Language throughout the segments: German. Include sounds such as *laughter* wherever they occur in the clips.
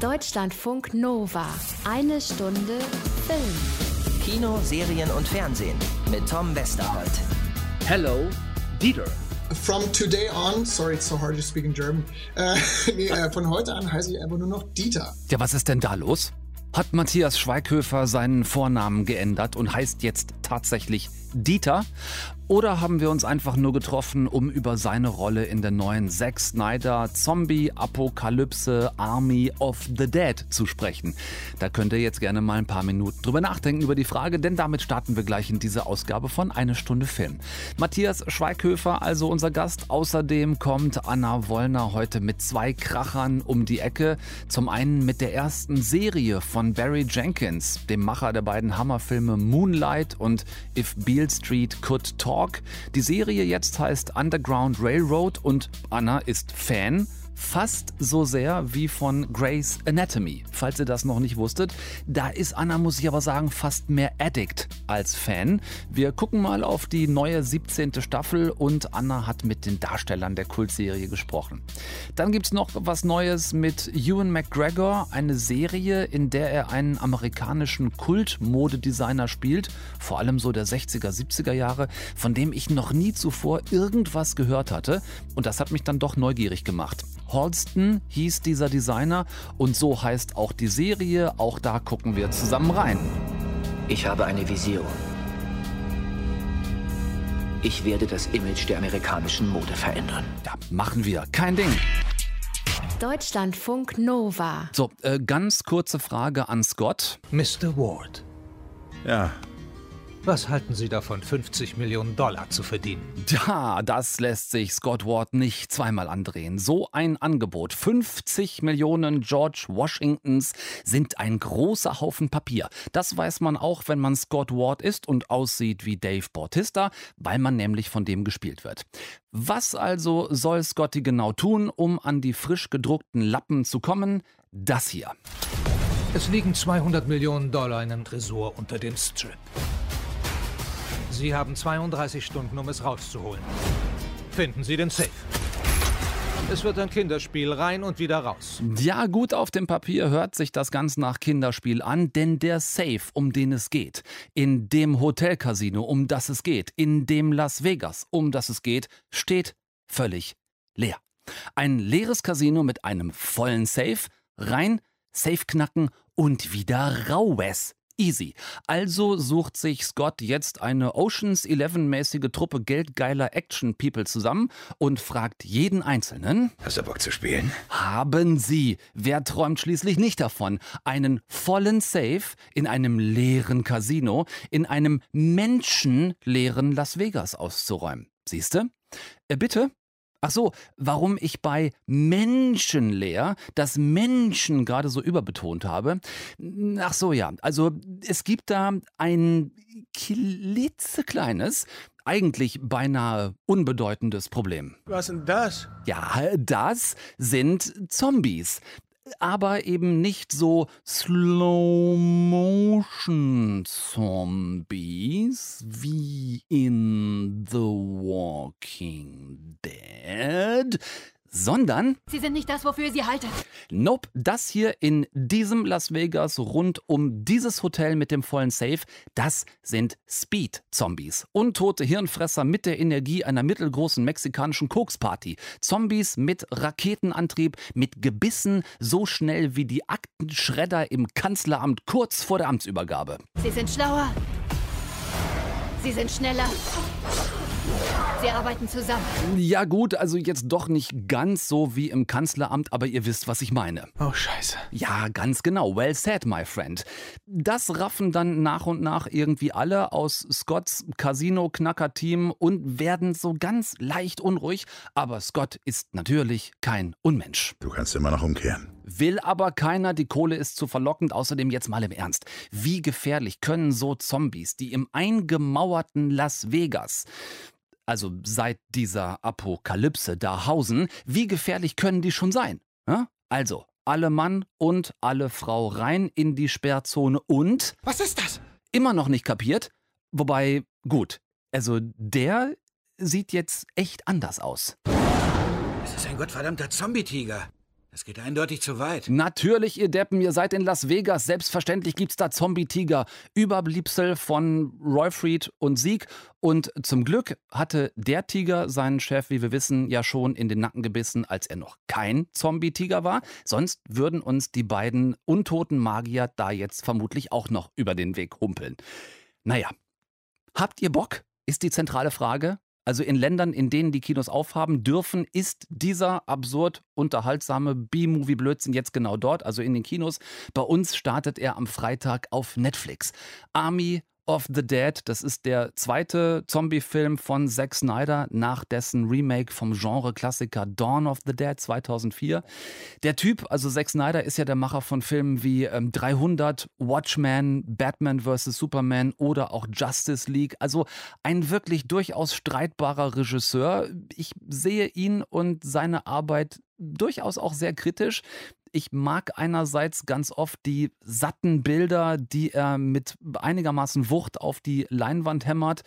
Deutschlandfunk Nova. Eine Stunde Film. Kino, Serien und Fernsehen mit Tom Westerholt. Hello, Dieter. From today on, sorry, it's so hard to speak in German. Äh, *laughs* nee, äh, von heute an heiße ich einfach nur noch Dieter. Ja, was ist denn da los? Hat Matthias Schweighöfer seinen Vornamen geändert und heißt jetzt tatsächlich Dieter? Oder haben wir uns einfach nur getroffen, um über seine Rolle in der neuen Zack Snyder Zombie Apokalypse Army of the Dead zu sprechen? Da könnt ihr jetzt gerne mal ein paar Minuten drüber nachdenken über die Frage, denn damit starten wir gleich in diese Ausgabe von Eine Stunde Film. Matthias Schweighöfer, also unser Gast. Außerdem kommt Anna Wollner heute mit zwei Krachern um die Ecke. Zum einen mit der ersten Serie von Barry Jenkins, dem Macher der beiden Hammerfilme Moonlight und If Beale Street Could Talk. Talk. Die Serie jetzt heißt Underground Railroad und Anna ist Fan fast so sehr wie von Grey's Anatomy. Falls ihr das noch nicht wusstet, da ist Anna, muss ich aber sagen, fast mehr Addict als Fan. Wir gucken mal auf die neue 17. Staffel und Anna hat mit den Darstellern der Kultserie gesprochen. Dann gibt es noch was Neues mit Ewan McGregor, eine Serie, in der er einen amerikanischen Kultmodedesigner spielt, vor allem so der 60er, 70er Jahre, von dem ich noch nie zuvor irgendwas gehört hatte. Und das hat mich dann doch neugierig gemacht. Holston hieß dieser Designer und so heißt auch die Serie. Auch da gucken wir zusammen rein. Ich habe eine Vision. Ich werde das Image der amerikanischen Mode verändern. Ja, machen wir. Kein Ding. Deutschlandfunk Nova. So, äh, ganz kurze Frage an Scott. Mr. Ward, Ja, was halten Sie davon, 50 Millionen Dollar zu verdienen? Ja, das lässt sich Scott Ward nicht zweimal andrehen. So ein Angebot. 50 Millionen George Washingtons sind ein großer Haufen Papier. Das weiß man auch, wenn man Scott Ward ist und aussieht wie Dave Bautista, weil man nämlich von dem gespielt wird. Was also soll Scotty genau tun, um an die frisch gedruckten Lappen zu kommen? Das hier. Es liegen 200 Millionen Dollar in einem Tresor unter dem Strip. Sie haben 32 Stunden, um es rauszuholen. Finden Sie den Safe. Es wird ein Kinderspiel rein und wieder raus. Ja, gut auf dem Papier hört sich das ganz nach Kinderspiel an, denn der Safe, um den es geht, in dem Hotelcasino, um das es geht, in dem Las Vegas, um das es geht, steht völlig leer. Ein leeres Casino mit einem vollen Safe, rein, Safe knacken und wieder raus. Easy. Also sucht sich Scott jetzt eine Oceans 11-mäßige Truppe geldgeiler Action-People zusammen und fragt jeden Einzelnen: hast du Bock zu spielen? Haben Sie, wer träumt schließlich nicht davon, einen vollen Safe in einem leeren Casino, in einem menschenleeren Las Vegas auszuräumen? Siehste? Äh, bitte? Ach so, warum ich bei menschenleer das Menschen gerade so überbetont habe. Ach so, ja. Also es gibt da ein klitzekleines, eigentlich beinahe unbedeutendes Problem. Was denn das? Ja, das sind Zombies. Aber eben nicht so Slow-Motion-Zombies wie in The Walking Dead, sondern Sie sind nicht das, wofür ihr sie haltet. Nope, das hier in diesem Las Vegas rund um dieses Hotel mit dem vollen Safe, das sind Speed-Zombies. Untote Hirnfresser mit der Energie einer mittelgroßen mexikanischen Koksparty. Zombies mit Raketenantrieb, mit Gebissen so schnell wie die Aktenschredder im Kanzleramt kurz vor der Amtsübergabe. Sie sind schlauer. Sie sind schneller. Sie arbeiten zusammen. Ja gut, also jetzt doch nicht ganz so wie im Kanzleramt, aber ihr wisst, was ich meine. Oh, scheiße. Ja, ganz genau. Well said, my friend. Das raffen dann nach und nach irgendwie alle aus Scotts Casino-Knacker-Team und werden so ganz leicht unruhig. Aber Scott ist natürlich kein Unmensch. Du kannst immer noch umkehren. Will aber keiner, die Kohle ist zu verlockend. Außerdem jetzt mal im Ernst. Wie gefährlich können so Zombies, die im eingemauerten Las Vegas, also seit dieser Apokalypse da hausen, wie gefährlich können die schon sein? Ja? Also, alle Mann und alle Frau rein in die Sperrzone und Was ist das? immer noch nicht kapiert. Wobei, gut, also der sieht jetzt echt anders aus. Es ist ein gottverdammter Zombie-Tiger. Das geht eindeutig zu weit. Natürlich, ihr Deppen, ihr seid in Las Vegas. Selbstverständlich gibt's da Zombie-Tiger. Überbliebsel von Royfried und Sieg. Und zum Glück hatte der Tiger seinen Chef, wie wir wissen, ja schon in den Nacken gebissen, als er noch kein Zombie-Tiger war. Sonst würden uns die beiden untoten Magier da jetzt vermutlich auch noch über den Weg humpeln. Naja, habt ihr Bock? Ist die zentrale Frage. Also in Ländern, in denen die Kinos aufhaben dürfen, ist dieser absurd unterhaltsame B-Movie-Blödsinn jetzt genau dort, also in den Kinos. Bei uns startet er am Freitag auf Netflix. Army of the Dead, das ist der zweite Zombie-Film von Zack Snyder nach dessen Remake vom Genre-Klassiker Dawn of the Dead 2004. Der Typ, also Zack Snyder, ist ja der Macher von Filmen wie ähm, 300, Watchmen, Batman vs. Superman oder auch Justice League. Also ein wirklich durchaus streitbarer Regisseur. Ich sehe ihn und seine Arbeit durchaus auch sehr kritisch ich mag einerseits ganz oft die satten Bilder, die er mit einigermaßen Wucht auf die Leinwand hämmert.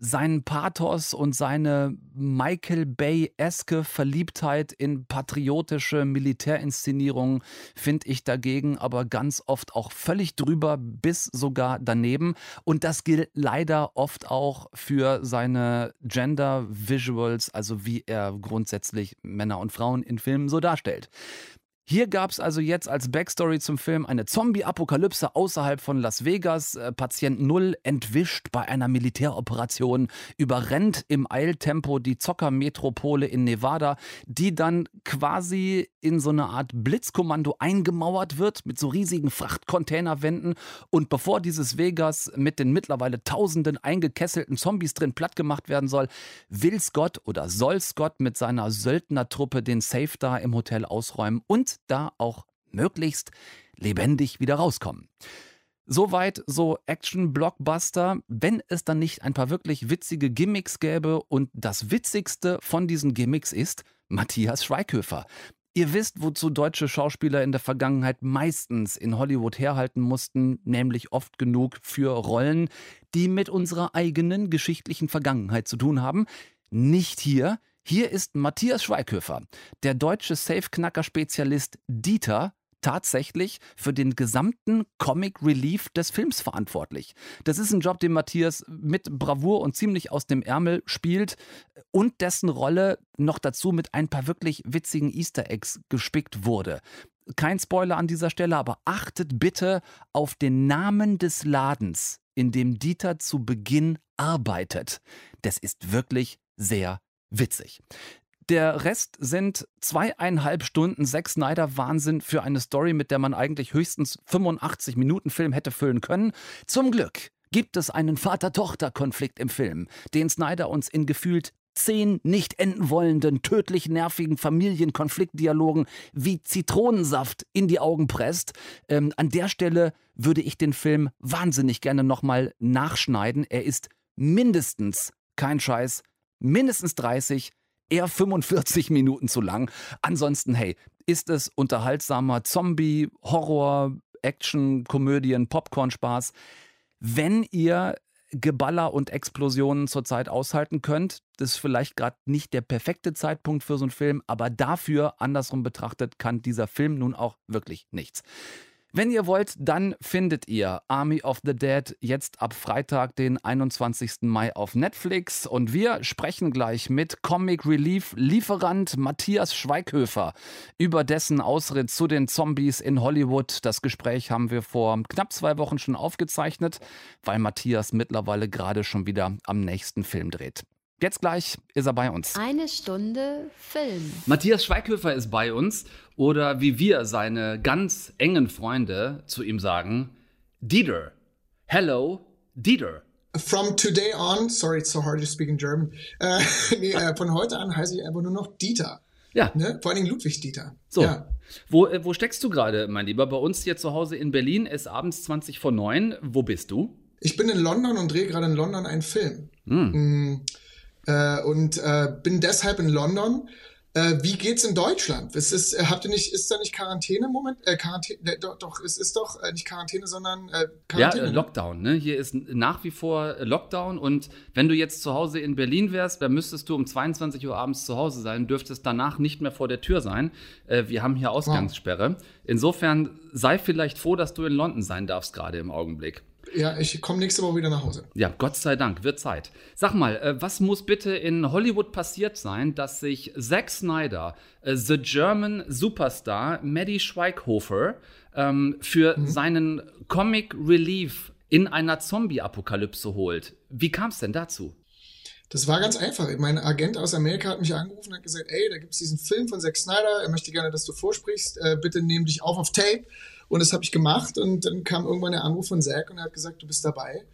Sein Pathos und seine Michael Bay-eske Verliebtheit in patriotische Militärinszenierungen finde ich dagegen aber ganz oft auch völlig drüber bis sogar daneben. Und das gilt leider oft auch für seine Gender Visuals, also wie er grundsätzlich Männer und Frauen in Filmen so darstellt. Hier gab es also jetzt als Backstory zum Film eine Zombie-Apokalypse außerhalb von Las Vegas. Äh, Patient Null entwischt bei einer Militäroperation, überrennt im Eiltempo die Zockermetropole in Nevada, die dann quasi in so eine Art Blitzkommando eingemauert wird mit so riesigen Frachtcontainerwänden. Und bevor dieses Vegas mit den mittlerweile tausenden eingekesselten Zombies drin plattgemacht werden soll, will Scott oder soll Scott mit seiner Söldnertruppe den Safe da im Hotel ausräumen und da auch möglichst lebendig wieder rauskommen. Soweit so Action-Blockbuster, wenn es dann nicht ein paar wirklich witzige Gimmicks gäbe und das witzigste von diesen Gimmicks ist Matthias Schweighöfer. Ihr wisst, wozu deutsche Schauspieler in der Vergangenheit meistens in Hollywood herhalten mussten, nämlich oft genug für Rollen, die mit unserer eigenen geschichtlichen Vergangenheit zu tun haben. Nicht hier. Hier ist Matthias Schweighöfer, der deutsche Safe-Knacker-Spezialist Dieter, tatsächlich für den gesamten Comic Relief des Films verantwortlich. Das ist ein Job, den Matthias mit Bravour und ziemlich aus dem Ärmel spielt und dessen Rolle noch dazu mit ein paar wirklich witzigen Easter Eggs gespickt wurde. Kein Spoiler an dieser Stelle, aber achtet bitte auf den Namen des Ladens, in dem Dieter zu Beginn arbeitet. Das ist wirklich sehr witzig. Der Rest sind zweieinhalb Stunden Zack Snyder Wahnsinn für eine Story, mit der man eigentlich höchstens 85 Minuten Film hätte füllen können. Zum Glück gibt es einen Vater-Tochter-Konflikt im Film, den Snyder uns in gefühlt zehn nicht enden wollenden, tödlich nervigen Familienkonfliktdialogen wie Zitronensaft in die Augen presst. Ähm, an der Stelle würde ich den Film wahnsinnig gerne nochmal nachschneiden. Er ist mindestens, kein Scheiß, mindestens 30, eher 45 *laughs* Minuten zu lang. Ansonsten, hey, ist es unterhaltsamer Zombie, Horror, Action, Komödien, Popcorn-Spaß. Wenn ihr Geballer und Explosionen zurzeit aushalten könnt, das ist vielleicht gerade nicht der perfekte Zeitpunkt für so einen Film, aber dafür, andersrum betrachtet, kann dieser Film nun auch wirklich nichts. Wenn ihr wollt, dann findet ihr Army of the Dead jetzt ab Freitag, den 21. Mai auf Netflix. Und wir sprechen gleich mit Comic Relief Lieferant Matthias Schweighöfer über dessen Ausritt zu den Zombies in Hollywood. Das Gespräch haben wir vor knapp zwei Wochen schon aufgezeichnet, weil Matthias mittlerweile gerade schon wieder am nächsten Film dreht. Jetzt gleich ist er bei uns. Eine Stunde Film. Matthias Schweighöfer ist bei uns oder wie wir seine ganz engen Freunde zu ihm sagen, Dieter. Hello, Dieter. From today on, sorry, it's so hard to speak in German. Äh, *laughs* nee, äh, von heute an heiße ich einfach nur noch Dieter. Ja. Ne? Vor allen Dingen Ludwig Dieter. So. Ja. Wo, äh, wo steckst du gerade, mein Lieber? Bei uns hier zu Hause in Berlin ist abends 20 vor 9. Wo bist du? Ich bin in London und drehe gerade in London einen Film. Hm. Mm, äh, und äh, bin deshalb in London, Äh, wie geht's in Deutschland? Ist, ist, äh, habt ihr nicht, ist da nicht Quarantäne im Moment? Äh, Quarantäne, doch, doch, es ist doch äh, nicht Quarantäne, sondern äh, Quarantäne. Ja, äh? Lockdown. Ne? Hier ist nach wie vor Lockdown und wenn du jetzt zu Hause in Berlin wärst, dann müsstest du um 22 Uhr abends zu Hause sein, dürftest danach nicht mehr vor der Tür sein. Wir haben hier Ausgangssperre. Insofern sei vielleicht froh, dass du in London sein darfst gerade im Augenblick. Ja, ich komme nächste Woche wieder nach Hause. Ja, Gott sei Dank, wird Zeit. Sag mal, äh, was muss bitte in Hollywood passiert sein, dass sich Zack Snyder, äh, The German Superstar Maddie Schweighofer, ähm, für seinen Comic Relief in einer Zombie-Apokalypse holt? Wie kam es denn dazu? Das war ganz einfach. Mein Agent aus Amerika hat mich angerufen und hat gesagt, ey, da gibt's diesen Film von Zack Snyder, er möchte gerne, dass du vorsprichst, äh, bitte nimm dich auf auf Tape. Und das habe ich gemacht und dann kam irgendwann der Anruf von Zack und er hat gesagt, du bist dabei.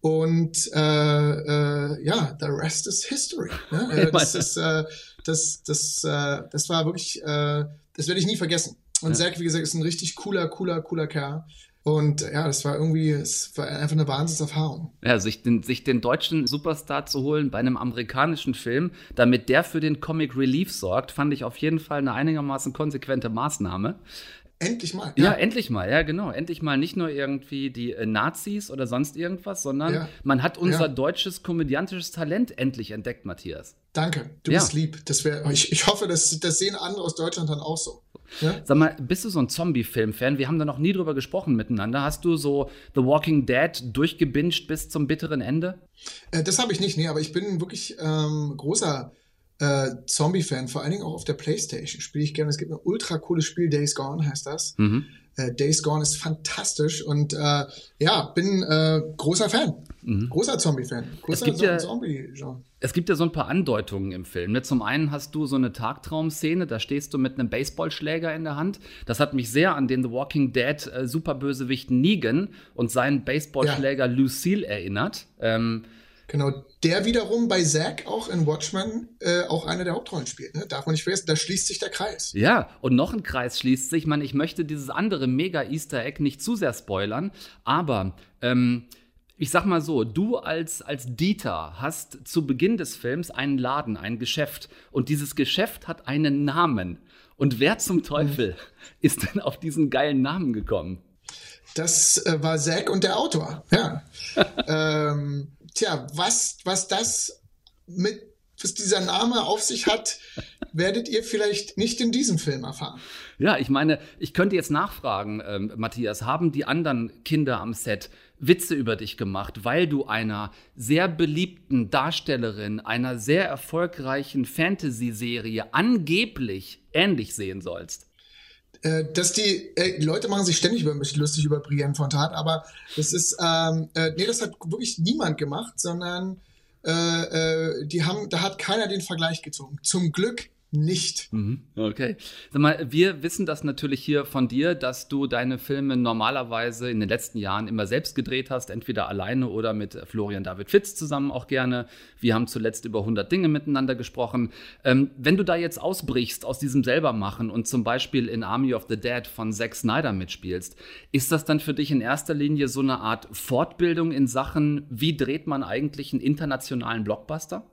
Und äh, äh, ja, the rest is history. Ne? *laughs* Äh, das, ist, äh, das, das, äh, das war wirklich, äh, das werde ich nie vergessen. Und Zack, wie gesagt, ist ein richtig cooler, cooler, cooler Kerl. Und ja, das war irgendwie, es war einfach eine Wahnsinnserfahrung. Ja, sich den, sich den deutschen Superstar zu holen bei einem amerikanischen Film, damit der für den Comic Relief sorgt, fand ich auf jeden Fall eine einigermaßen konsequente Maßnahme. Endlich mal. Ja, endlich mal, ja, genau. Endlich mal nicht nur irgendwie die äh, Nazis oder sonst irgendwas, sondern Ja. man hat unser Ja. deutsches komödiantisches Talent endlich entdeckt, Matthias. Danke, du Ja. bist lieb. Das wär, ich, ich hoffe, das, das sehen andere aus Deutschland dann auch so. Ja? Sag mal, bist du so ein Zombie-Film-Fan? Wir haben da noch nie drüber gesprochen miteinander. Hast du so The Walking Dead durchgebinged bis zum bitteren Ende? Äh, das habe ich nicht, nee, aber ich bin wirklich ähm, großer äh, Zombie-Fan, vor allen Dingen auch auf der Playstation. Spiele ich gerne. Es gibt ein ultra cooles Spiel, Days Gone heißt das. Mhm. Äh, Days Gone ist fantastisch und äh, ja, bin äh, großer Fan. Großer Zombie-Fan. Großer Mhm. gibt ja- Zombie-Genre. Es gibt ja so ein paar Andeutungen im Film. ne? Zum einen hast du so eine Tagtraumszene, da stehst du mit einem Baseballschläger in der Hand. Das hat mich sehr an den The Walking Dead äh, Superbösewicht Negan und seinen Baseballschläger Lucille erinnert. Ähm, Genau, der wiederum bei Zack auch in Watchmen äh, auch eine der Hauptrollen spielt. Ne? Darf man nicht vergessen, da schließt sich der Kreis. Ja, und noch ein Kreis schließt sich. Man, ich möchte dieses andere Mega-Easter Egg nicht zu sehr spoilern, aber ähm, ich sag mal so, du als, als Dieter hast zu Beginn des Films einen Laden, ein Geschäft und dieses Geschäft hat einen Namen. Und wer zum Teufel ist denn auf diesen geilen Namen gekommen? Das äh, war Zack und der Autor. Ja. *laughs* ähm, tja, was, was das mit, was dieser Name auf sich hat, werdet ihr vielleicht nicht in diesem Film erfahren. Ja, ich meine, ich könnte jetzt nachfragen, ähm, Matthias, haben die anderen Kinder am Set Witze über dich gemacht, weil du einer sehr beliebten Darstellerin einer sehr erfolgreichen Fantasy-Serie angeblich ähnlich sehen sollst? Äh, dass die, äh, Leute machen sich ständig über mich lustig über Brienne Fontan, aber das ist, ähm, äh, nee, das hat wirklich niemand gemacht, sondern äh, äh, die haben, da hat keiner den Vergleich gezogen. Zum Glück nicht. Okay. Sag mal, wir wissen das natürlich hier von dir, dass du deine Filme normalerweise in den letzten Jahren immer selbst gedreht hast, entweder alleine oder mit Florian David Fitz zusammen auch gerne. Wir haben zuletzt über 100 Dinge miteinander gesprochen. Ähm, wenn du da jetzt ausbrichst aus diesem selbermachen und zum Beispiel in Army of the Dead von Zack Snyder mitspielst, ist das dann für dich in erster Linie so eine Art Fortbildung in Sachen, wie dreht man eigentlich einen internationalen Blockbuster?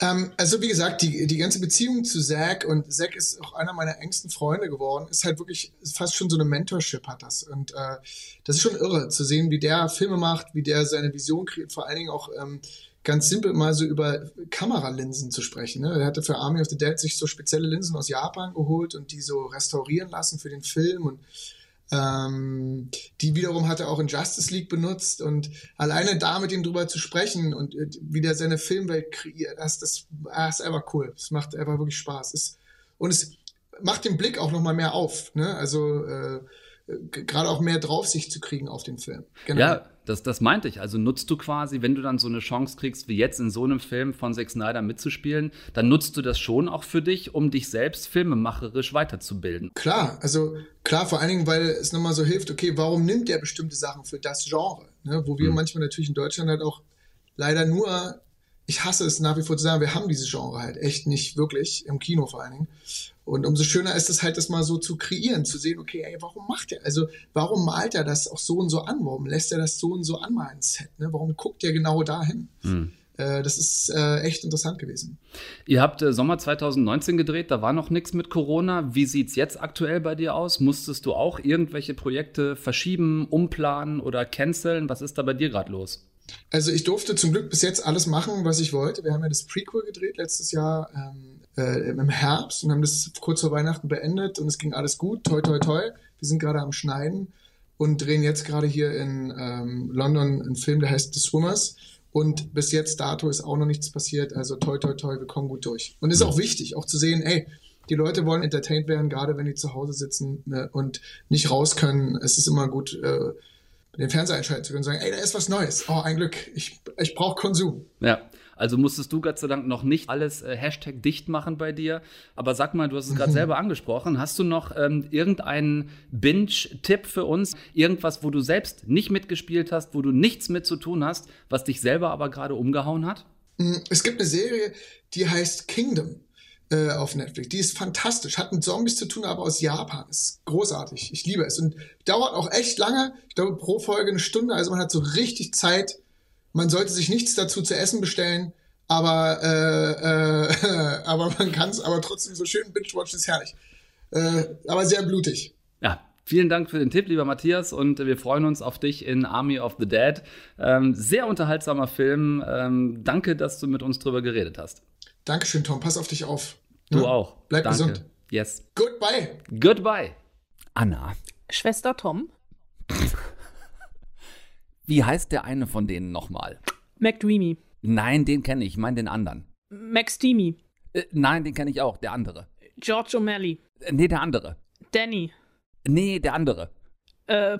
Ähm, also wie gesagt, die, die ganze Beziehung zu Zack und Zack ist auch einer meiner engsten Freunde geworden, ist halt wirklich fast schon so eine Mentorship hat das. Und äh, das ist schon irre zu sehen, wie der Filme macht, wie der seine Vision kreiert, vor allen Dingen auch ähm, ganz simpel mal so über Kameralinsen zu sprechen. Ne? Er hatte für Army of the Dead sich so spezielle Linsen aus Japan geholt und die so restaurieren lassen für den Film und ähm, die wiederum hat er auch in Justice League benutzt und alleine da mit ihm drüber zu sprechen und äh, wie der seine Filmwelt kreiert, das, das, ah, ist einfach cool. Es macht einfach wirklich Spaß. Es, und es macht den Blick auch nochmal mehr auf, ne? Also äh, gerade auch mehr Draufsicht zu kriegen auf den Film. Genau. Ja, das, das meinte ich. Also nutzt du quasi, wenn du dann so eine Chance kriegst, wie jetzt in so einem Film von Zack Snyder mitzuspielen, dann nutzt du das schon auch für dich, um dich selbst filmemacherisch weiterzubilden. Klar, also klar, vor allen Dingen, weil es nochmal so hilft, okay, warum nimmt der bestimmte Sachen für das Genre? Ne? Wo wir manchmal natürlich in Deutschland halt auch leider nur, ich hasse es nach wie vor zu sagen, wir haben dieses Genre halt echt nicht wirklich, im Kino vor allen Dingen. Und umso schöner ist es halt, das mal so zu kreieren, zu sehen, okay, ey, warum macht er, also warum malt er das auch so und so an? Warum lässt er das so und so anmalen, Set? Ne? Warum guckt er genau dahin? Äh, äh, das ist äh, echt interessant gewesen. Ihr habt äh, Sommer 2019 gedreht, da war noch nichts mit Corona. Wie sieht's jetzt aktuell bei dir aus? Musstest du auch irgendwelche Projekte verschieben, umplanen oder canceln? Was ist da bei dir gerade los? Also ich durfte zum Glück bis jetzt alles machen, was ich wollte. Wir haben ja das Prequel gedreht letztes Jahr ähm, äh, im Herbst und haben das kurz vor Weihnachten beendet und es ging alles gut. Toi, toi, toi. Wir sind gerade am Schneiden und drehen jetzt gerade hier in ähm, London einen Film, der heißt The Swimmers. Und bis jetzt dato ist auch noch nichts passiert. Also toi, toi, toi, wir kommen gut durch. Und es ist auch wichtig, auch zu sehen, ey, die Leute wollen entertained werden, gerade wenn die zu Hause sitzen ne, und nicht raus können. Es ist immer gut, äh, den Fernseher einschalten zu können und sagen, ey, da ist was Neues. Oh, ein Glück. Ich, ich brauche Konsum. Ja. Also musstest du Gott sei Dank noch nicht alles äh, Hashtag dicht machen bei dir. Aber sag mal, du hast es gerade selber angesprochen. Hast du noch ähm, irgendeinen Binge-Tipp für uns? Irgendwas, wo du selbst nicht mitgespielt hast, wo du nichts mit zu tun hast, was dich selber aber gerade umgehauen hat? Mm, es gibt eine Serie, die heißt Kingdom äh, auf Netflix. Die ist fantastisch, hat mit Zombies zu tun, aber aus Japan. Ist großartig. Ich liebe es und dauert auch echt lange. Ich glaube pro Folge eine Stunde. Also man hat so richtig Zeit, man sollte sich nichts dazu zu essen bestellen, aber, äh, äh, *laughs* aber man kann es aber trotzdem so schön binge-watchen, ist herrlich. Äh, aber sehr blutig. Ja, Vielen Dank für den Tipp, lieber Matthias, und wir freuen uns auf dich in Army of the Dead. Ähm, sehr unterhaltsamer Film. Ähm, danke, dass du mit uns drüber geredet hast. Dankeschön, Tom. Pass auf dich auf. Du ja? auch. Bleib danke. gesund. Yes. Goodbye. Goodbye. Anna. Schwester Tom. *laughs* Wie heißt der eine von denen nochmal? McDreamy. Nein, den kenne ich. Ich meine den anderen. Max Deamy. Äh, nein, den kenne ich auch. Der andere. George O'Malley. Äh, nee, der andere. Danny. Nee, der andere. Äh,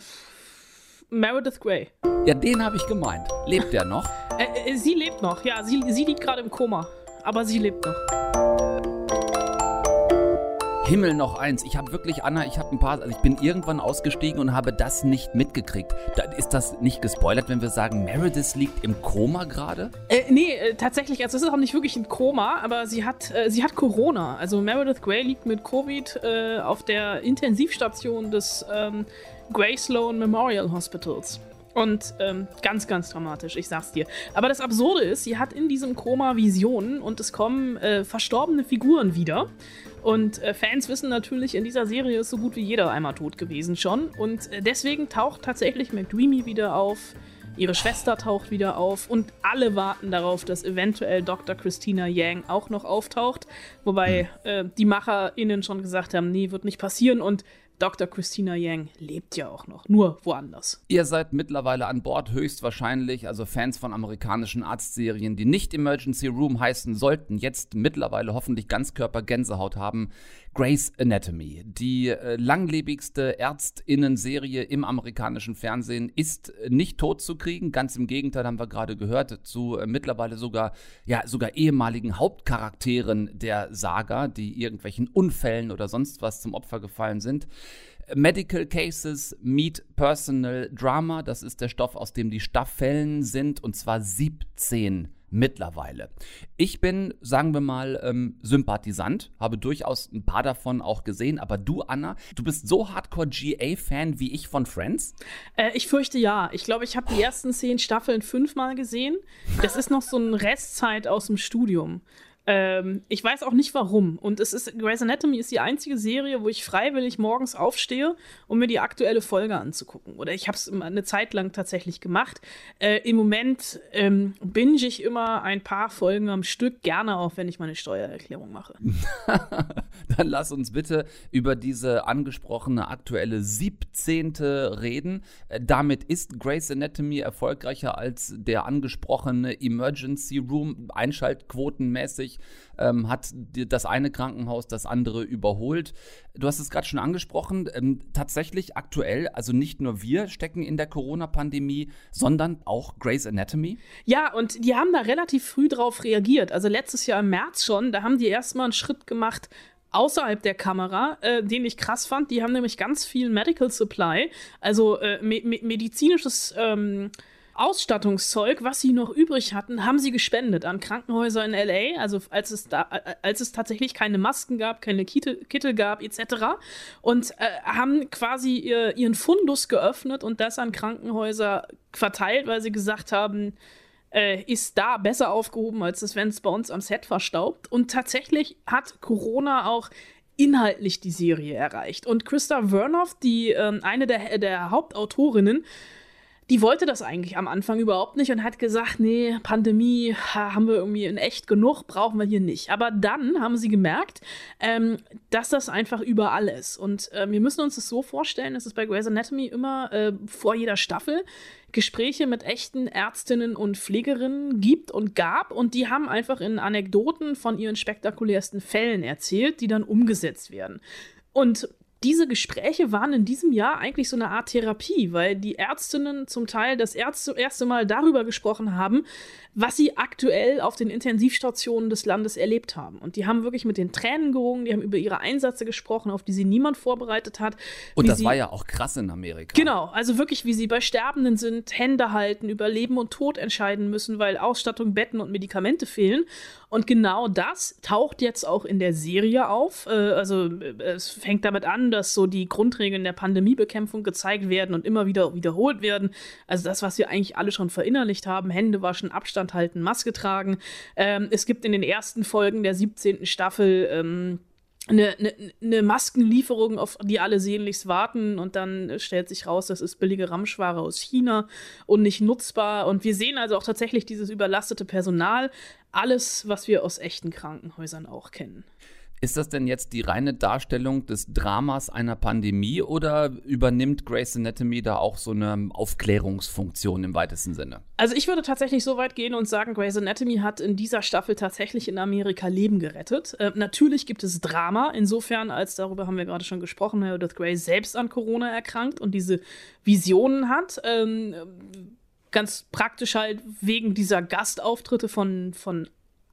Meredith Grey. Ja, den habe ich gemeint. Lebt der noch? Äh, äh, sie lebt noch, ja. Sie, sie liegt gerade im Koma. Aber sie lebt noch. Himmel noch eins. Ich habe wirklich, Anna, ich habe ein paar, also ich bin irgendwann ausgestiegen und habe das nicht mitgekriegt. Da, ist das nicht gespoilert, wenn wir sagen, Meredith liegt im Koma gerade? Äh, nee, äh, tatsächlich, also es ist auch nicht wirklich ein Koma, aber sie hat, äh, sie hat Corona. Also Meredith Grey liegt mit Covid äh, auf der Intensivstation des ähm, Grey Sloan Memorial Hospitals. Und ähm, ganz, ganz dramatisch, ich sag's dir. Aber das Absurde ist, sie hat in diesem Koma Visionen und es kommen äh, verstorbene Figuren wieder. Und äh, Fans wissen natürlich, in dieser Serie ist so gut wie jeder einmal tot gewesen schon. Und äh, deswegen taucht tatsächlich McDreamy wieder auf. Ihre Schwester taucht wieder auf und alle warten darauf, dass eventuell Dr. Christina Yang auch noch auftaucht. Wobei hm. äh, die MacherInnen schon gesagt haben, nee, wird nicht passieren. Und Dr. Christina Yang lebt ja auch noch, nur woanders. Ihr seid mittlerweile an Bord, höchstwahrscheinlich, also Fans von amerikanischen Arztserien, die nicht Emergency Room heißen sollten, jetzt mittlerweile hoffentlich Ganzkörper-Gänsehaut haben. Grey's Anatomy, die äh, langlebigste Ärztinnen-Serie im amerikanischen Fernsehen, ist nicht tot zu kriegen. Ganz im Gegenteil, haben wir gerade gehört, zu äh, mittlerweile sogar, ja, sogar ehemaligen Hauptcharakteren der Saga, die irgendwelchen Unfällen oder sonst was zum Opfer gefallen sind. Medical Cases Meet Personal Drama, das ist der Stoff, aus dem die Staffeln sind, und zwar 17 mittlerweile. Ich bin, sagen wir mal, ähm, Sympathisant, habe durchaus ein paar davon auch gesehen, aber du, Anna, du bist so Hardcore-GA-Fan wie ich von Friends? Äh, ich fürchte ja. Ich glaube, ich habe die ersten zehn Staffeln fünfmal gesehen. Das ist noch so eine Restzeit aus dem Studium. Ähm, ich weiß auch nicht warum. Und es ist, Grey's Anatomy ist die einzige Serie, wo ich freiwillig morgens aufstehe, um mir die aktuelle Folge anzugucken. Oder ich habe es eine Zeit lang tatsächlich gemacht. Äh, Im Moment ähm, binge ich immer ein paar Folgen am Stück, gerne auch, wenn ich meine Steuererklärung mache. *laughs* Dann lass uns bitte über diese angesprochene aktuelle 17. reden. Äh, damit ist Grey's Anatomy erfolgreicher als der angesprochene Emergency Room, einschaltquotenmäßig Leipzig ähm, hat das eine Krankenhaus das andere überholt. Du hast es gerade schon angesprochen, ähm, tatsächlich aktuell, also nicht nur wir stecken in der Corona-Pandemie, sondern auch Grey's Anatomy. Ja, und die haben da relativ früh drauf reagiert. Also letztes Jahr im März schon, da haben die erstmal einen Schritt gemacht, außerhalb der Kamera, äh, den ich krass fand. Die haben nämlich ganz viel Medical Supply, also äh, me medizinisches ähm, Ausstattungszeug, was sie noch übrig hatten, haben sie gespendet an Krankenhäuser in LA, also als es da, als es tatsächlich keine Masken gab, keine Kittel, Kittel gab, etc. Und äh, haben quasi ihr, ihren Fundus geöffnet und das an Krankenhäuser verteilt, weil sie gesagt haben, äh, ist da besser aufgehoben, als es, wenn es bei uns am Set verstaubt. Und tatsächlich hat Corona auch inhaltlich die Serie erreicht. Und Christa Vernoff, die ähm, eine der, der Hauptautorinnen, die wollte das eigentlich am Anfang überhaupt nicht und hat gesagt, nee, Pandemie haben wir irgendwie in echt genug, brauchen wir hier nicht. Aber dann haben sie gemerkt, ähm, dass das einfach überall ist. Und äh, wir müssen uns das so vorstellen, dass es bei Grey's Anatomy immer äh, vor jeder Staffel Gespräche mit echten Ärztinnen und Pflegerinnen gibt und gab und die haben einfach in Anekdoten von ihren spektakulärsten Fällen erzählt, die dann umgesetzt werden. Und diese Gespräche waren in diesem Jahr eigentlich so eine Art Therapie, weil die Ärztinnen zum Teil das erste, erste Mal darüber gesprochen haben, was sie aktuell auf den Intensivstationen des Landes erlebt haben. Und die haben wirklich mit den Tränen gerungen, die haben über ihre Einsätze gesprochen, auf die sie niemand vorbereitet hat. Und das sie, war ja auch krass in Amerika. Genau, also wirklich, wie sie bei Sterbenden sind, Hände halten, über Leben und Tod entscheiden müssen, weil Ausstattung, Betten und Medikamente fehlen. Und genau das taucht jetzt auch in der Serie auf. Äh, also äh, es fängt damit an, dass so die Grundregeln der Pandemiebekämpfung gezeigt werden und immer wieder wiederholt werden. Also das, was wir eigentlich alle schon verinnerlicht haben, Hände waschen, Abstand halten, Maske tragen. Ähm, es gibt in den ersten Folgen der 17. Staffel ähm, eine, eine, eine, Maskenlieferung, auf die alle sehnlichst warten und dann stellt sich raus, das ist billige Ramschware aus China und nicht nutzbar. Und wir sehen also auch tatsächlich dieses überlastete Personal, alles, was wir aus echten Krankenhäusern auch kennen. Ist das denn jetzt die reine Darstellung des Dramas einer Pandemie oder übernimmt Grey's Anatomy da auch so eine Aufklärungsfunktion im weitesten Sinne? Also ich würde tatsächlich so weit gehen und sagen, Grey's Anatomy hat in dieser Staffel tatsächlich in Amerika Leben gerettet. Äh, natürlich gibt es Drama, insofern als, darüber haben wir gerade schon gesprochen, Meredith Grey selbst an Corona erkrankt und diese Visionen hat. Ähm, ganz praktisch halt wegen dieser Gastauftritte von, von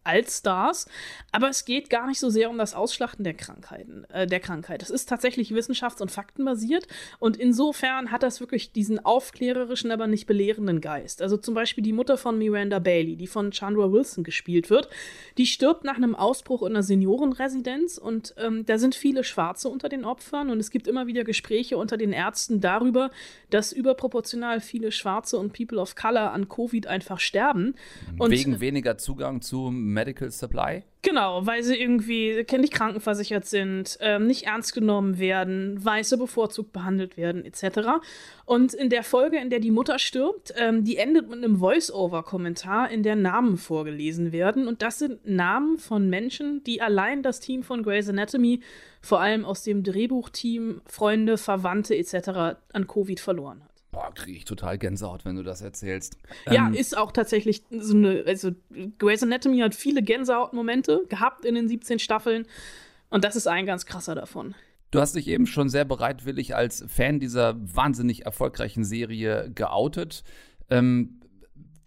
Allstars. Aber es geht gar nicht so sehr um das Ausschlachten der Krankheiten, äh, der Krankheit. Es ist tatsächlich wissenschafts- und faktenbasiert und insofern hat das wirklich diesen aufklärerischen, aber nicht belehrenden Geist. Also zum Beispiel die Mutter von Miranda Bailey, die von Chandra Wilson gespielt wird, die stirbt nach einem Ausbruch in einer Seniorenresidenz und ähm, da sind viele Schwarze unter den Opfern und es gibt immer wieder Gespräche unter den Ärzten darüber, dass überproportional viele Schwarze und People of Color an Covid einfach sterben. Und Wegen weniger Zugang zu Medical Supply? Genau, weil sie irgendwie nicht krankenversichert sind, ähm, nicht ernst genommen werden, Weiße bevorzugt behandelt werden, etc. Und in der Folge, in der die Mutter stirbt, ähm, die endet mit einem Voice-Over-Kommentar, in der Namen vorgelesen werden. Und das sind Namen von Menschen, die allein das Team von Grey's Anatomy, vor allem aus dem Drehbuchteam, Freunde, Verwandte etc. an Covid verloren hat. Boah, kriege ich total Gänsehaut, wenn du das erzählst. Ja, ähm, ist auch tatsächlich so eine, also Grey's Anatomy hat viele Gänsehautmomente gehabt in den 17 Staffeln und das ist ein ganz krasser davon. Du hast dich eben schon sehr bereitwillig als Fan dieser wahnsinnig erfolgreichen Serie geoutet. Ähm,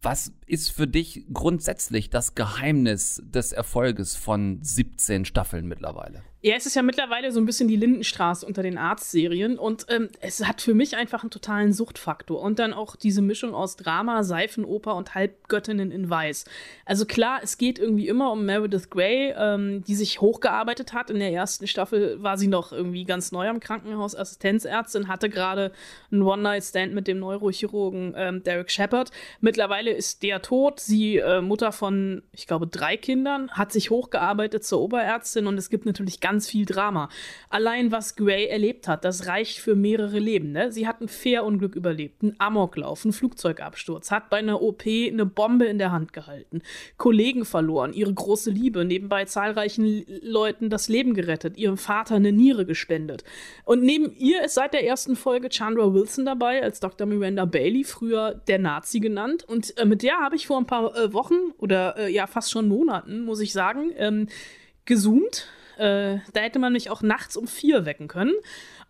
was ist für dich grundsätzlich das Geheimnis des Erfolges von 17 Staffeln mittlerweile? Ja, es ist ja mittlerweile so ein bisschen die Lindenstraße unter den Arztserien und ähm, es hat für mich einfach einen totalen Suchtfaktor und dann auch diese Mischung aus Drama, Seifenoper und Halbgöttinnen in Weiß. Also klar, es geht irgendwie immer um Meredith Grey, ähm, die sich hochgearbeitet hat. In der ersten Staffel war sie noch irgendwie ganz neu am Krankenhaus, Assistenzärztin, hatte gerade einen One-Night-Stand mit dem Neurochirurgen ähm, Derek Shepard. Mittlerweile ist der tot, sie äh, Mutter von, ich glaube, drei Kindern, hat sich hochgearbeitet zur Oberärztin und es gibt natürlich ganz ganz viel Drama. Allein was Gray erlebt hat, das reicht für mehrere Leben. Ne? Sie hat ein Fährunglück überlebt, einen Amoklauf, einen Flugzeugabsturz, hat bei einer OP eine Bombe in der Hand gehalten, Kollegen verloren, ihre große Liebe, nebenbei zahlreichen Leuten das Leben gerettet, ihrem Vater eine Niere gespendet. Und neben ihr ist seit der ersten Folge Chandra Wilson dabei, als Dr. Miranda Bailey, früher der Nazi genannt. Und äh, mit der habe ich vor ein paar äh, Wochen oder äh, ja fast schon Monaten, muss ich sagen, ähm, gezoomt äh, da hätte man mich auch nachts um vier wecken können.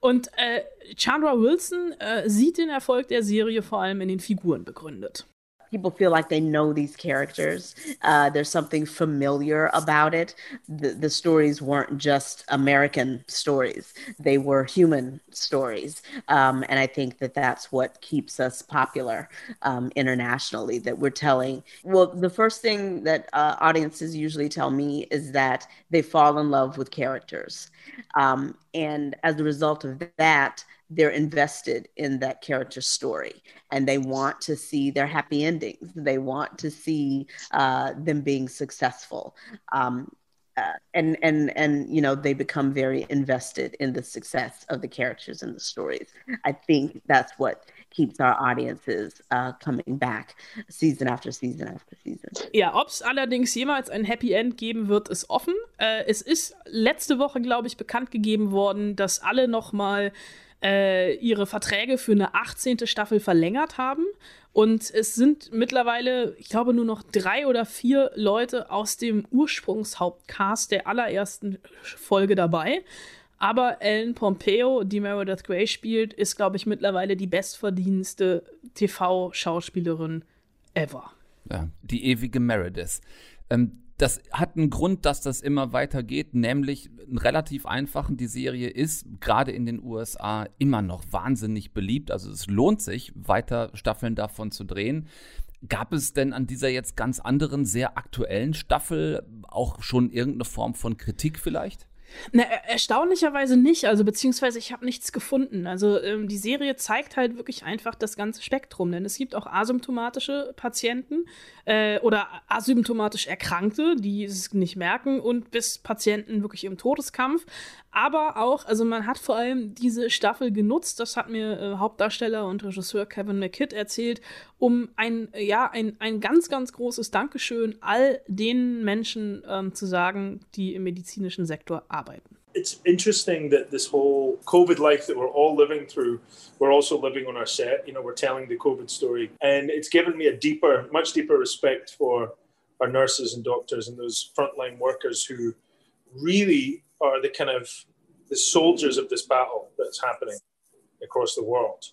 Und äh, Chandra Wilson äh, sieht den Erfolg der Serie vor allem in den Figuren begründet. People feel like they know these characters. Uh, there's something familiar about it. The, the stories weren't just American stories, they were human stories. Um, and I think that that's what keeps us popular um, internationally, that we're telling. Well, the first thing that uh, audiences usually tell me is that they fall in love with characters. Um, and as a result of that, they're invested in that character story and they want to see their happy endings. They want to see uh, them being successful. Um, uh, and and and you know they become very invested in the success of the characters and the stories. I think that's what keeps our audiences uh, coming back season after season after season. Ja, ob es allerdings jemals ein Happy End geben wird, ist offen. Äh, es ist letzte Woche, glaube ich, bekannt gegeben worden, dass alle noch mal äh, ihre Verträge für eine 18. Staffel verlängert haben. Und es sind mittlerweile, ich glaube, nur noch drei oder vier Leute aus dem Ursprungshauptcast der allerersten Folge dabei. Aber Ellen Pompeo, die Meredith Grey spielt, ist, glaube ich, mittlerweile die bestverdienste TV-Schauspielerin ever. Ja, die ewige Meredith. Ähm, das hat einen Grund, dass das immer weitergeht, nämlich einen relativ einfachen. Die Serie ist gerade in den USA immer noch wahnsinnig beliebt. Also es lohnt sich, weiter Staffeln davon zu drehen. Gab es denn an dieser jetzt ganz anderen, sehr aktuellen Staffel auch schon irgendeine Form von Kritik vielleicht? Na, erstaunlicherweise nicht, also beziehungsweise ich habe nichts gefunden. Also ähm, die Serie zeigt halt wirklich einfach das ganze Spektrum, denn es gibt auch asymptomatische Patienten äh, oder asymptomatisch Erkrankte, die es nicht merken und bis Patienten wirklich im Todeskampf. Aber auch, also man hat vor allem diese Staffel genutzt, das hat mir äh, Hauptdarsteller und Regisseur Kevin McKidd erzählt, um ein, ja, ein, ein ganz, ganz großes Dankeschön all den Menschen ähm, zu sagen, die im medizinischen Sektor arbeiten. It's interesting that this whole COVID life that we're all living through, we're also living on our set. You know, we're telling the COVID story. And it's given me a deeper, much deeper respect for our nurses and doctors and those frontline workers who really are the kind of the soldiers of this battle that's happening across the world.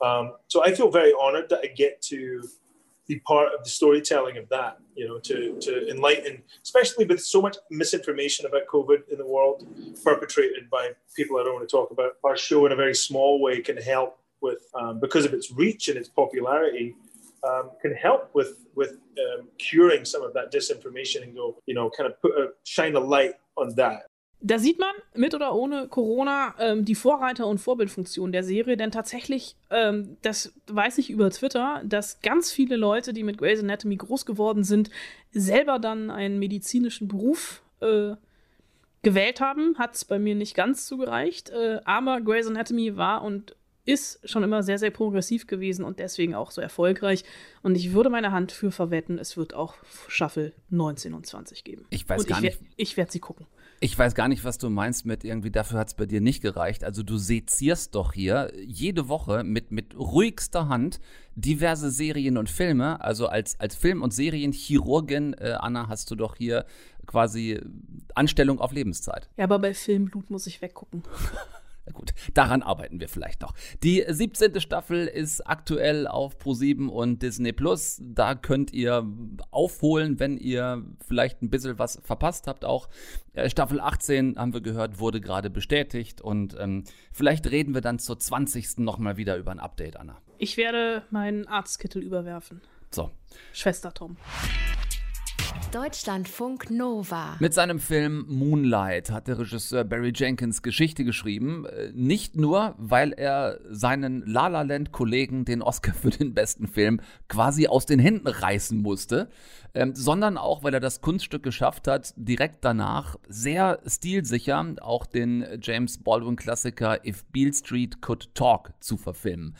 Um, so I feel very honored that I get to be part of the storytelling of that, you know, to, to enlighten, especially with so much misinformation about COVID in the world perpetrated by people I don't want to talk about. Our show, in a very small way, can help with, um, because of its reach and its popularity, um, can help with with um, curing some of that disinformation and go, you know, kind of put a, shine a light on that. Da sieht man mit oder ohne Corona ähm, die Vorreiter- und Vorbildfunktion der Serie, denn tatsächlich, ähm, das weiß ich über Twitter, dass ganz viele Leute, die mit Grey's Anatomy groß geworden sind, selber dann einen medizinischen Beruf äh, gewählt haben. Hat es bei mir nicht ganz zugereicht, äh, aber Grey's Anatomy war und ist schon immer sehr, sehr progressiv gewesen und deswegen auch so erfolgreich. Und ich würde meine Hand für verwetten, es wird auch Staffel 19 und 20 geben. Ich weiß und gar ich nicht. Ich werde sie gucken. Ich weiß gar nicht, was du meinst mit irgendwie, dafür hat es bei dir nicht gereicht. Also du sezierst doch hier jede Woche mit, mit ruhigster Hand diverse Serien und Filme. Also als, als Film- und Serienchirurgin, äh, Anna, hast du doch hier quasi Anstellung auf Lebenszeit. Ja, aber bei Filmblut muss ich weggucken. *laughs* Na gut, daran arbeiten wir vielleicht noch. Die 17. Staffel ist aktuell auf Pro7 und Disney Plus. Da könnt ihr aufholen, wenn ihr vielleicht ein bisschen was verpasst habt. Auch äh, Staffel 18, haben wir gehört, wurde gerade bestätigt. Und ähm, vielleicht reden wir dann zur 20. nochmal wieder über ein Update, Anna. Ich werde meinen Arztkittel überwerfen. So. Schwester Tom. Deutschlandfunk Nova. Mit seinem Film Moonlight hat der Regisseur Barry Jenkins Geschichte geschrieben. Äh, Nicht nur, weil er seinen La La Land Kollegen den Oscar für den besten Film quasi aus den Händen reißen musste, ähm, sondern auch, weil er das Kunststück geschafft hat, direkt danach sehr stilsicher auch den James Baldwin Klassiker If Beale Street Could Talk zu verfilmen.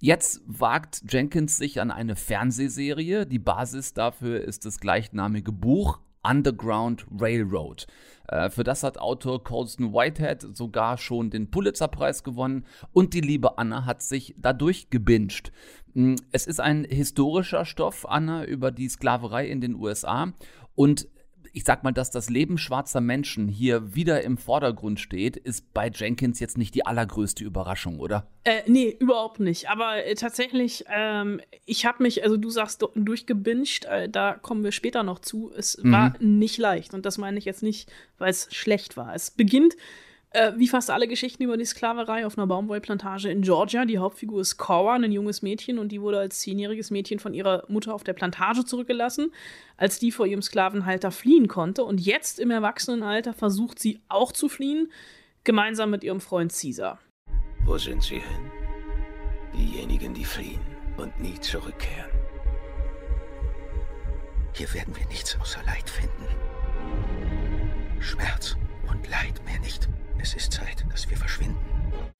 Jetzt wagt Jenkins sich an eine Fernsehserie. Die Basis dafür ist das gleichnamige Buch Underground Railroad. Äh, Für das hat Autor Colston Whitehead sogar schon den Pulitzerpreis gewonnen und die liebe Anna hat sich dadurch gebinged. Mm, Es ist ein historischer Stoff, Anna, über die Sklaverei in den USA und ich sag mal, dass das Leben schwarzer Menschen hier wieder im Vordergrund steht, ist bei Jenkins jetzt nicht die allergrößte Überraschung, oder? Äh, nee, überhaupt nicht. Aber äh, tatsächlich, ähm, ich habe mich, also du sagst durchgebinged, äh, da kommen wir später noch zu. Es Mhm. war nicht leicht. Und das meine ich jetzt nicht, weil es schlecht war. Es beginnt, äh, wie fast alle Geschichten über die Sklaverei, auf einer Baumwollplantage in Georgia. Die Hauptfigur ist Cora, ein junges Mädchen, und die wurde als zehnjähriges Mädchen von ihrer Mutter auf der Plantage zurückgelassen, als die vor ihrem Sklavenhalter fliehen konnte. Und jetzt im Erwachsenenalter versucht sie auch zu fliehen, gemeinsam mit ihrem Freund Caesar. Wo sind sie hin? Diejenigen, die fliehen und nie zurückkehren. Hier werden wir nichts außer Leid finden. Schmerz und Leid mehr nicht. Es ist Zeit, dass wir verschwinden.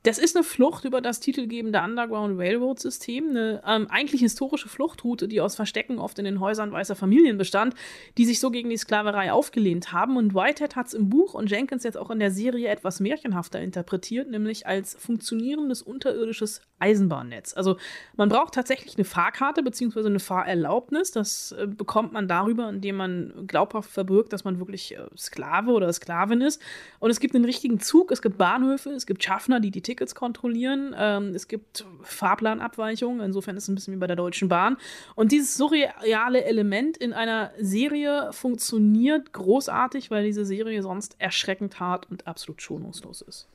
Das ist eine Flucht über das titelgebende Underground Railroad System, eine ähm, eigentlich historische Fluchtroute, die aus Verstecken oft in den Häusern weißer Familien bestand, die sich so gegen die Sklaverei aufgelehnt haben. Und Whitehead hat es im Buch und Jenkins jetzt auch in der Serie etwas märchenhafter interpretiert, nämlich als funktionierendes unterirdisches Eisenbahnnetz. Also man braucht tatsächlich eine Fahrkarte bzw. eine Fahrerlaubnis. Das äh, bekommt man darüber, indem man glaubhaft verbirgt, dass man wirklich äh, Sklave oder Sklavin ist. Und es gibt einen richtigen Zug, es gibt Bahnhöfe, es gibt Schaffner, die die Tickets kontrollieren. Ähm, es gibt Fahrplanabweichungen, insofern ist es ein bisschen wie bei der Deutschen Bahn. Und dieses surreale Element in einer Serie funktioniert großartig, weil diese Serie sonst erschreckend hart und absolut schonungslos ist.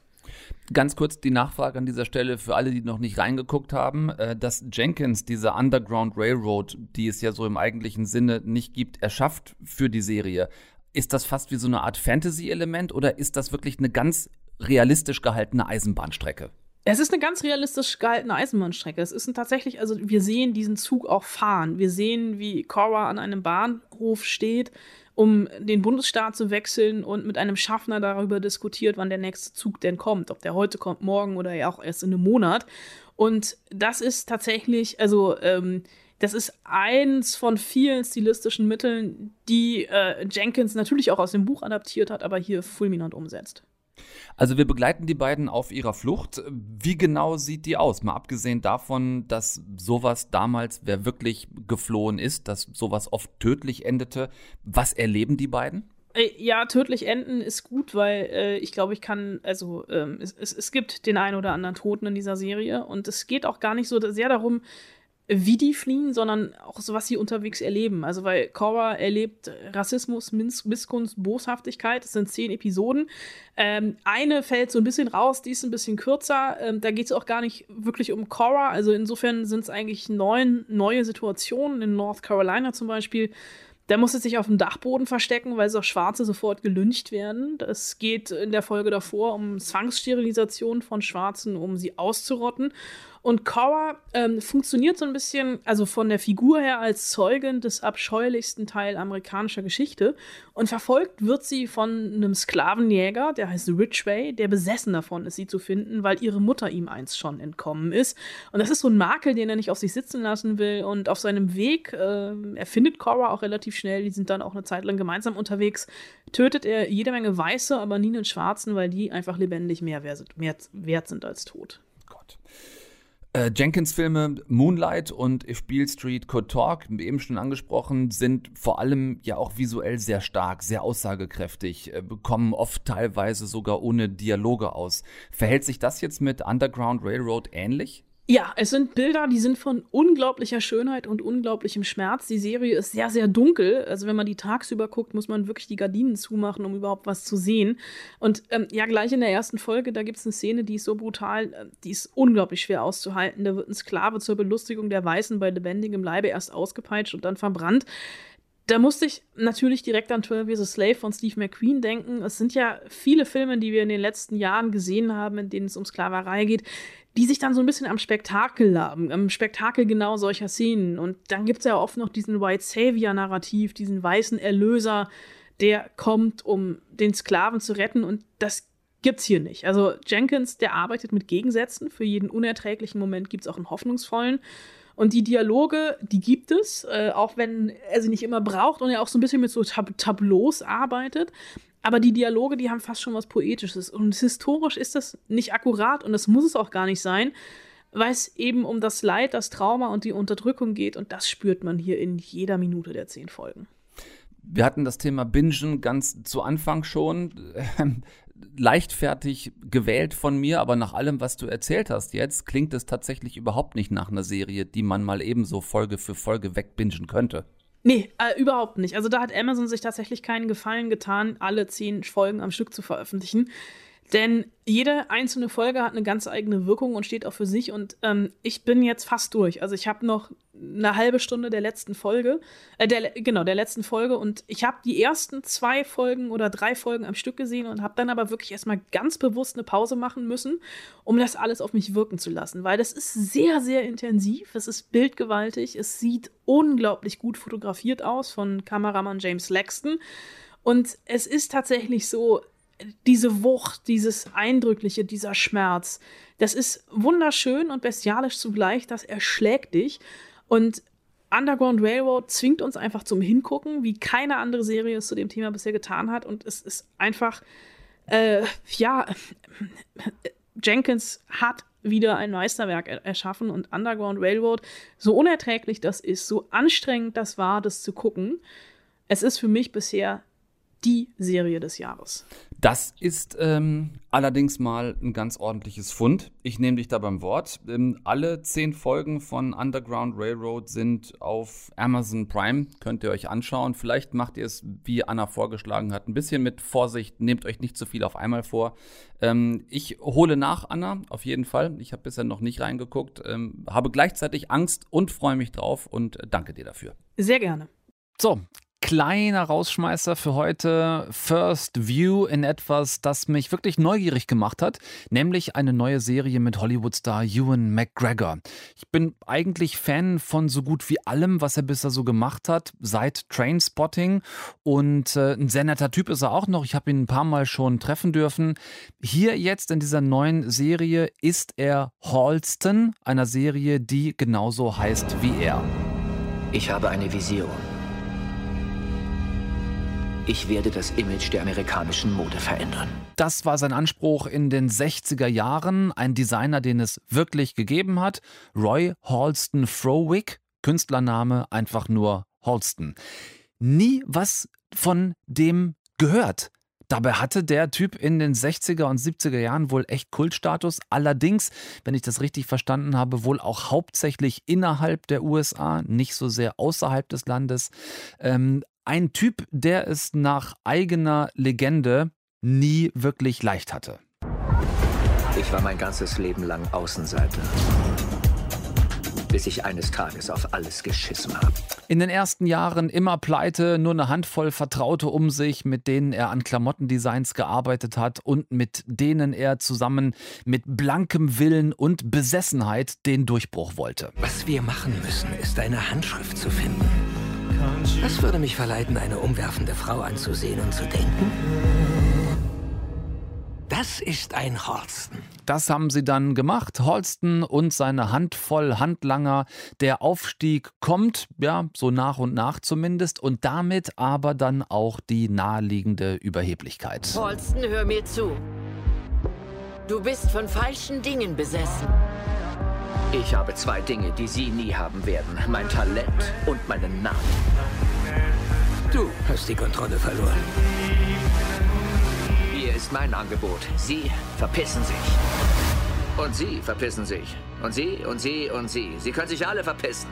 Ganz kurz die Nachfrage an dieser Stelle für alle, die noch nicht reingeguckt haben, äh, dass Jenkins diese Underground Railroad, die es ja so im eigentlichen Sinne nicht gibt, erschafft für die Serie. Ist das fast wie so eine Art Fantasy-Element oder ist das wirklich eine ganz realistisch gehaltene Eisenbahnstrecke. Es ist eine ganz realistisch gehaltene Eisenbahnstrecke. Es ist tatsächlich, also wir sehen diesen Zug auch fahren. Wir sehen, wie Cora an einem Bahnhof steht, um den Bundesstaat zu wechseln und mit einem Schaffner darüber diskutiert, wann der nächste Zug denn kommt. Ob der heute kommt, morgen oder ja auch erst in einem Monat. Und das ist tatsächlich, also ähm, das ist eins von vielen stilistischen Mitteln, die äh, Jenkins natürlich auch aus dem Buch adaptiert hat, aber hier fulminant umsetzt. Also wir begleiten die beiden auf ihrer Flucht. Wie genau sieht die aus? Mal abgesehen davon, dass sowas damals, wer wirklich geflohen ist, dass sowas oft tödlich endete. Was erleben die beiden? Äh, ja, tödlich enden ist gut, weil äh, ich glaube, ich kann, also ähm, es, es, es gibt den einen oder anderen Toten in dieser Serie und es geht auch gar nicht so sehr darum, wie die fliehen, sondern auch so, was sie unterwegs erleben. Also, weil Cora erlebt Rassismus, Missgunst, Boshaftigkeit. Das sind zehn Episoden. Ähm, eine fällt so ein bisschen raus, die ist ein bisschen kürzer. Ähm, da geht es auch gar nicht wirklich um Cora. Also, insofern sind es eigentlich neun neue Situationen. In North Carolina zum Beispiel. Da muss es sich auf dem Dachboden verstecken, weil so Schwarze sofort gelyncht werden. Es geht in der Folge davor um Zwangssterilisation von Schwarzen, um sie auszurotten. Und Cora ähm, funktioniert so ein bisschen, also von der Figur her, als Zeugin des abscheulichsten Teil amerikanischer Geschichte. Und verfolgt wird sie von einem Sklavenjäger, der heißt Ridgway, der besessen davon ist, sie zu finden, weil ihre Mutter ihm einst schon entkommen ist. Und das ist so ein Makel, den er nicht auf sich sitzen lassen will. Und auf seinem Weg, äh, er Cora auch relativ schnell, die sind dann auch eine Zeit lang gemeinsam unterwegs, tötet er jede Menge Weiße, aber nie einen Schwarzen, weil die einfach lebendig mehr wert sind als tot. Äh, Jenkins Filme Moonlight und If Beale Street Could Talk, eben schon angesprochen, sind vor allem ja auch visuell sehr stark, sehr aussagekräftig, äh, kommen oft teilweise sogar ohne Dialoge aus. Verhält sich das jetzt mit Underground Railroad ähnlich? Ja, es sind Bilder, die sind von unglaublicher Schönheit und unglaublichem Schmerz. Die Serie ist sehr, sehr dunkel. Also wenn man die tagsüber guckt, muss man wirklich die Gardinen zumachen, um überhaupt was zu sehen. Und ähm, ja, gleich in der ersten Folge, da gibt es eine Szene, die ist so brutal, äh, die ist unglaublich schwer auszuhalten. Da wird ein Sklave zur Belustigung der Weißen bei lebendigem Leibe erst ausgepeitscht und dann verbrannt da musste ich natürlich direkt an 12 Years a Slave von Steve McQueen denken. Es sind ja viele Filme, die wir in den letzten Jahren gesehen haben, in denen es um Sklaverei geht, die sich dann so ein bisschen am Spektakel laben, am Spektakel genau solcher Szenen. Und dann gibt es ja oft noch diesen White Savior-Narrativ, diesen weißen Erlöser, der kommt, um den Sklaven zu retten. Und das gibt's hier nicht. Also Jenkins, der arbeitet mit Gegensätzen. Für jeden unerträglichen Moment gibt es auch einen hoffnungsvollen. Und die Dialoge, die gibt es, äh, auch wenn er sie nicht immer braucht und er auch so ein bisschen mit so Tab Tableaus arbeitet. Aber die Dialoge, die haben fast schon was Poetisches. Und historisch ist das nicht akkurat und das muss es auch gar nicht sein, weil es eben um das Leid, das Trauma und die Unterdrückung geht. Und das spürt man hier in jeder Minute der zehn Folgen. Wir hatten das Thema Bingen ganz zu Anfang schon. Ähm, leichtfertig gewählt von mir, aber nach allem, was du erzählt hast jetzt, klingt es tatsächlich überhaupt nicht nach einer Serie, die man mal ebenso Folge für Folge wegbingen könnte. Nee, äh, überhaupt nicht. Also da hat Amazon sich tatsächlich keinen Gefallen getan, alle zehn Folgen am Stück zu veröffentlichen. Denn jede einzelne Folge hat eine ganz eigene Wirkung und steht auch für sich. Und ähm, ich bin jetzt fast durch. Also ich habe noch eine halbe Stunde der letzten Folge, äh, der, genau, der letzten Folge. Und ich habe die ersten zwei Folgen oder drei Folgen am Stück gesehen und habe dann aber wirklich erstmal ganz bewusst eine Pause machen müssen, um das alles auf mich wirken zu lassen. Weil das ist sehr, sehr intensiv. Es ist bildgewaltig. Es sieht unglaublich gut fotografiert aus von Kameramann James Laxton. Und es ist tatsächlich so, diese Wucht, dieses Eindrückliche, dieser Schmerz, das ist wunderschön und bestialisch zugleich, das erschlägt dich. Und Underground Railroad zwingt uns einfach zum Hingucken, wie keine andere Serie es zu dem Thema bisher getan hat. Und es ist einfach, äh, ja, Jenkins hat wieder ein Meisterwerk erschaffen und Underground Railroad, so unerträglich das ist, so anstrengend das war, das zu gucken, es ist für mich bisher die Serie des Jahres. Das ist ähm, allerdings mal ein ganz ordentliches Fund. Ich nehme dich da beim Wort. Ähm, alle zehn Folgen von Underground Railroad sind auf Amazon Prime. Könnt ihr euch anschauen. Vielleicht macht ihr es, wie Anna vorgeschlagen hat, ein bisschen mit Vorsicht. Nehmt euch nicht zu viel auf einmal vor. Ähm, ich hole nach, Anna, auf jeden Fall. Ich habe bisher noch nicht reingeguckt. Ähm, habe gleichzeitig Angst und freue mich drauf und danke dir dafür. Sehr gerne. So, kleiner Rausschmeißer für heute. First View in etwas, das mich wirklich neugierig gemacht hat, nämlich eine neue Serie mit Hollywood-Star Ewan McGregor. Ich bin eigentlich Fan von so gut wie allem, was er bisher so gemacht hat, seit Trainspotting. Und äh, ein sehr netter Typ ist er auch noch. Ich habe ihn ein paar Mal schon treffen dürfen. Hier jetzt in dieser neuen Serie ist er Halston, einer Serie, die genauso heißt wie er. Ich habe eine Vision. Ich werde das Image der amerikanischen Mode verändern. Das war sein Anspruch in den 60er Jahren. Ein Designer, den es wirklich gegeben hat. Roy Halston Frowick, Künstlername einfach nur Halston. Nie was von dem gehört. Dabei hatte der Typ in den 60er und 70er Jahren wohl echt Kultstatus. Allerdings, wenn ich das richtig verstanden habe, wohl auch hauptsächlich innerhalb der USA, nicht so sehr außerhalb des Landes. Ähm, ein Typ, der es nach eigener Legende nie wirklich leicht hatte. Ich war mein ganzes Leben lang Außenseiter. Bis ich eines Tages auf alles geschissen habe. In den ersten Jahren immer pleite, nur eine Handvoll Vertraute um sich, mit denen er an Klamottendesigns gearbeitet hat und mit denen er zusammen mit blankem Willen und Besessenheit den Durchbruch wollte. Was wir machen müssen, ist eine Handschrift zu finden. Das würde mich verleiten, eine umwerfende Frau anzusehen und zu denken. Das ist ein Holsten. Das haben sie dann gemacht. Holsten und seine Handvoll Handlanger. Der Aufstieg kommt, ja, so nach und nach zumindest. Und damit aber dann auch die naheliegende Überheblichkeit. Holsten, hör mir zu. Du bist von falschen Dingen besessen. Ich habe zwei Dinge, die Sie nie haben werden. Mein Talent und meinen Namen. Du hast die Kontrolle verloren. Hier ist mein Angebot. Sie verpissen sich. Und Sie verpissen sich. Und Sie und Sie und Sie. Sie können sich alle verpissen.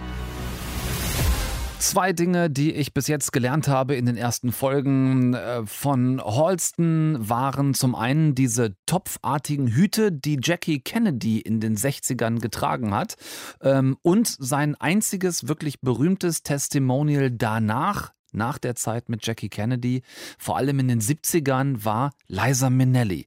Zwei Dinge, die ich bis jetzt gelernt habe in den ersten Folgen äh, von Halston waren zum einen diese topfartigen Hüte, die Jackie Kennedy in den 60ern getragen hat ähm, und sein einziges wirklich berühmtes Testimonial danach nach der Zeit mit Jackie Kennedy, vor allem in den 70ern, war Liza Minnelli.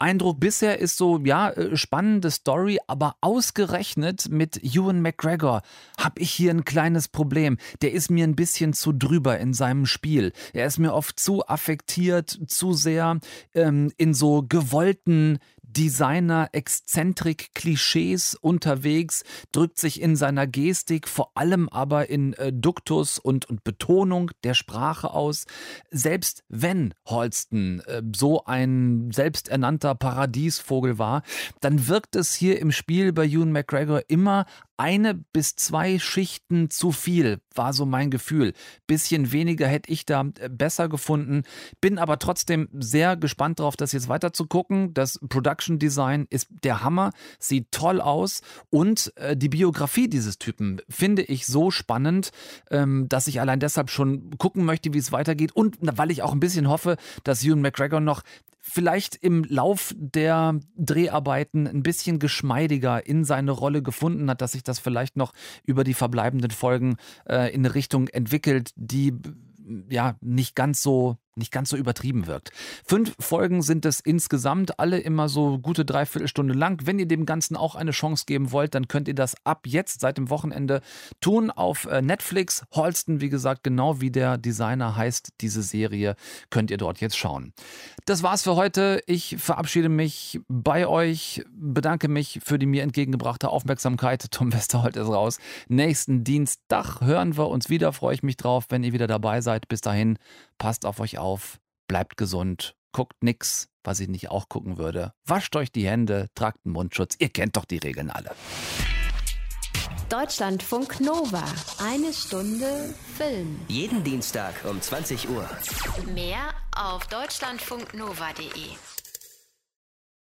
Eindruck bisher ist so, ja, äh, spannende Story, aber ausgerechnet mit Ewan McGregor habe ich hier ein kleines Problem. Der ist mir ein bisschen zu drüber in seinem Spiel. Er ist mir oft zu affektiert, zu sehr ähm, in so gewollten Designer-Exzentrik-Klischees unterwegs, drückt sich in seiner Gestik, vor allem aber in äh, Duktus und, und Betonung der Sprache aus. Selbst wenn Holsten äh, so ein selbsternannter Paradiesvogel war, dann wirkt es hier im Spiel bei Ewan McGregor immer eine bis zwei Schichten zu viel, war so mein Gefühl. Bisschen weniger hätte ich da äh, besser gefunden. Bin aber trotzdem sehr gespannt darauf, das jetzt weiter zu gucken. Das Production Design ist der Hammer, sieht toll aus und äh, die Biografie dieses Typen finde ich so spannend, ähm, dass ich allein deshalb schon gucken möchte, wie es weitergeht und weil ich auch ein bisschen hoffe, dass Ewan McGregor noch vielleicht im Lauf der Dreharbeiten ein bisschen geschmeidiger in seine Rolle gefunden hat, dass sich das vielleicht noch über die verbleibenden Folgen äh, in eine Richtung entwickelt, die ja nicht ganz so nicht ganz so übertrieben wirkt. Fünf Folgen sind es insgesamt, alle immer so gute Dreiviertelstunde lang. Wenn ihr dem Ganzen auch eine Chance geben wollt, dann könnt ihr das ab jetzt, seit dem Wochenende, tun auf äh, Netflix. Holston, wie gesagt, genau wie der Designer heißt, diese Serie, könnt ihr dort jetzt schauen. Das war's für heute. Ich verabschiede mich bei euch, bedanke mich für die mir entgegengebrachte Aufmerksamkeit. *laughs* Tom Westerholt ist raus. Nächsten Dienstag hören wir uns wieder. Freue ich mich drauf, wenn ihr wieder dabei seid. Bis dahin, passt auf euch auf, bleibt gesund, guckt nix, was ich nicht auch gucken würde. Wascht euch die Hände, tragt einen Mundschutz. Ihr kennt doch die Regeln alle. Deutschlandfunk Nova. Eine Stunde Film. Jeden Dienstag um 20 Uhr. Mehr auf deutschlandfunknova.de.